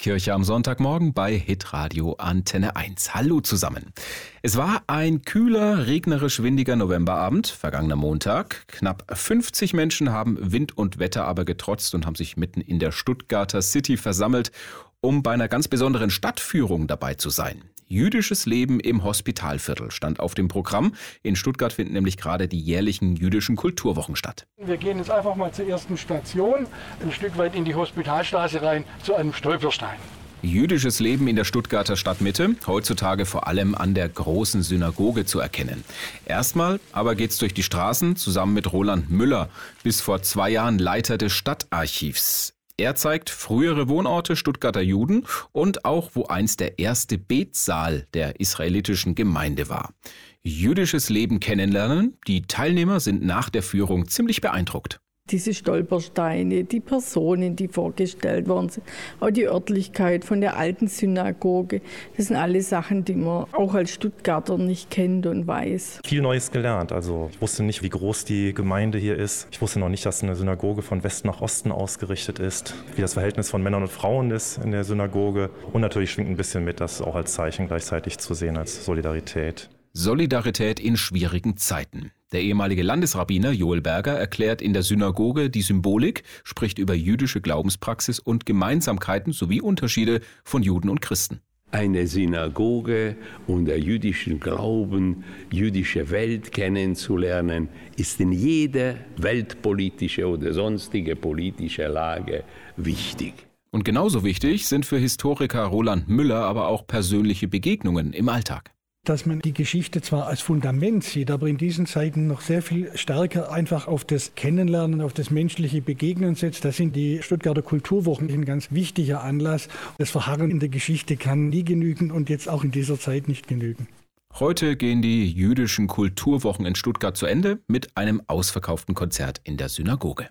Kirche am Sonntagmorgen bei Hitradio Antenne 1. Hallo zusammen. Es war ein kühler, regnerisch windiger Novemberabend, vergangener Montag. Knapp 50 Menschen haben Wind und Wetter aber getrotzt und haben sich mitten in der Stuttgarter City versammelt, um bei einer ganz besonderen Stadtführung dabei zu sein. Jüdisches Leben im Hospitalviertel stand auf dem Programm. In Stuttgart finden nämlich gerade die jährlichen jüdischen Kulturwochen statt. Wir gehen jetzt einfach mal zur ersten Station, ein Stück weit in die Hospitalstraße rein, zu einem Stolperstein. Jüdisches Leben in der Stuttgarter Stadtmitte, heutzutage vor allem an der großen Synagoge zu erkennen. Erstmal aber geht's durch die Straßen zusammen mit Roland Müller, bis vor zwei Jahren Leiter des Stadtarchivs. Er zeigt frühere Wohnorte Stuttgarter Juden und auch, wo einst der erste Betsaal der israelitischen Gemeinde war. Jüdisches Leben kennenlernen. Die Teilnehmer sind nach der Führung ziemlich beeindruckt diese Stolpersteine, die Personen, die vorgestellt worden sind, auch die Örtlichkeit von der alten Synagoge. Das sind alle Sachen, die man auch als Stuttgarter nicht kennt und weiß. Viel Neues gelernt. Also ich wusste nicht, wie groß die Gemeinde hier ist. Ich wusste noch nicht, dass eine Synagoge von West nach Osten ausgerichtet ist, wie das Verhältnis von Männern und Frauen ist in der Synagoge. Und natürlich schwingt ein bisschen mit, das auch als Zeichen gleichzeitig zu sehen, als Solidarität. Solidarität in schwierigen Zeiten. Der ehemalige Landesrabbiner Joel Berger erklärt in der Synagoge die Symbolik, spricht über jüdische Glaubenspraxis und Gemeinsamkeiten sowie Unterschiede von Juden und Christen. Eine Synagoge und der jüdischen Glauben, jüdische Welt kennenzulernen, ist in jeder weltpolitische oder sonstige politische Lage wichtig. Und genauso wichtig sind für Historiker Roland Müller aber auch persönliche Begegnungen im Alltag dass man die Geschichte zwar als Fundament sieht, aber in diesen Zeiten noch sehr viel stärker einfach auf das Kennenlernen, auf das menschliche Begegnen setzt. Da sind die Stuttgarter Kulturwochen ein ganz wichtiger Anlass. Das Verharren in der Geschichte kann nie genügen und jetzt auch in dieser Zeit nicht genügen. Heute gehen die jüdischen Kulturwochen in Stuttgart zu Ende mit einem ausverkauften Konzert in der Synagoge.